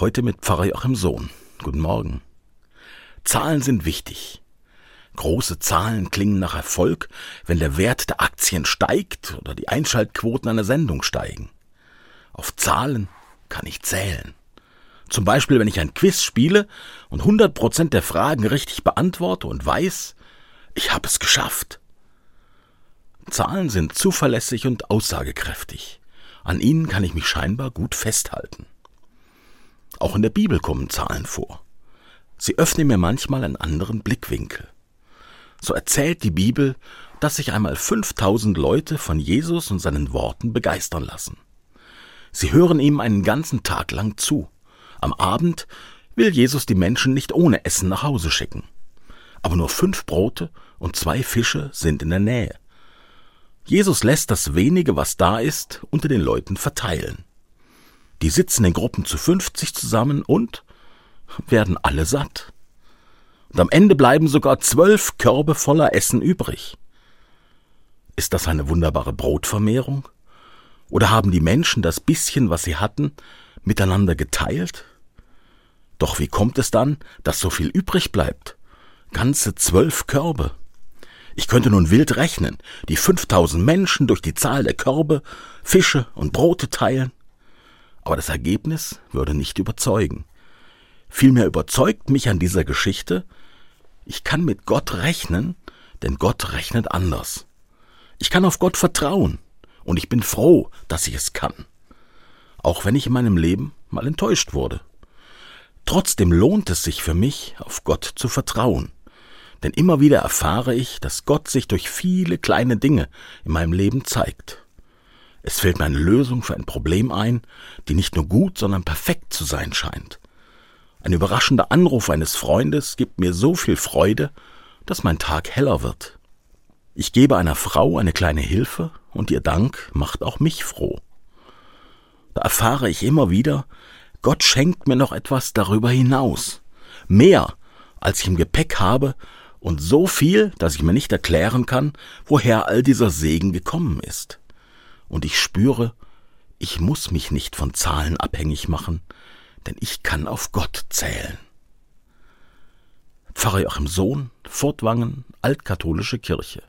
Heute mit Pfarrer Joachim Sohn. Guten Morgen. Zahlen sind wichtig. Große Zahlen klingen nach Erfolg, wenn der Wert der Aktien steigt oder die Einschaltquoten einer Sendung steigen. Auf Zahlen kann ich zählen. Zum Beispiel, wenn ich ein Quiz spiele und 100 Prozent der Fragen richtig beantworte und weiß, ich habe es geschafft. Zahlen sind zuverlässig und aussagekräftig. An ihnen kann ich mich scheinbar gut festhalten. Auch in der Bibel kommen Zahlen vor. Sie öffnen mir manchmal einen anderen Blickwinkel. So erzählt die Bibel, dass sich einmal 5000 Leute von Jesus und seinen Worten begeistern lassen. Sie hören ihm einen ganzen Tag lang zu. Am Abend will Jesus die Menschen nicht ohne Essen nach Hause schicken. Aber nur fünf Brote und zwei Fische sind in der Nähe. Jesus lässt das wenige, was da ist, unter den Leuten verteilen. Die sitzen in Gruppen zu 50 zusammen und werden alle satt. Und am Ende bleiben sogar zwölf Körbe voller Essen übrig. Ist das eine wunderbare Brotvermehrung? Oder haben die Menschen das bisschen, was sie hatten, miteinander geteilt? Doch wie kommt es dann, dass so viel übrig bleibt? Ganze zwölf Körbe. Ich könnte nun wild rechnen, die 5000 Menschen durch die Zahl der Körbe, Fische und Brote teilen aber das Ergebnis würde nicht überzeugen. Vielmehr überzeugt mich an dieser Geschichte, ich kann mit Gott rechnen, denn Gott rechnet anders. Ich kann auf Gott vertrauen, und ich bin froh, dass ich es kann. Auch wenn ich in meinem Leben mal enttäuscht wurde. Trotzdem lohnt es sich für mich, auf Gott zu vertrauen. Denn immer wieder erfahre ich, dass Gott sich durch viele kleine Dinge in meinem Leben zeigt. Es fällt mir eine Lösung für ein Problem ein, die nicht nur gut, sondern perfekt zu sein scheint. Ein überraschender Anruf eines Freundes gibt mir so viel Freude, dass mein Tag heller wird. Ich gebe einer Frau eine kleine Hilfe und ihr Dank macht auch mich froh. Da erfahre ich immer wieder, Gott schenkt mir noch etwas darüber hinaus. Mehr, als ich im Gepäck habe und so viel, dass ich mir nicht erklären kann, woher all dieser Segen gekommen ist und ich spüre, ich muss mich nicht von Zahlen abhängig machen, denn ich kann auf Gott zählen. Pfarrer Joachim Sohn, Fortwangen, Altkatholische Kirche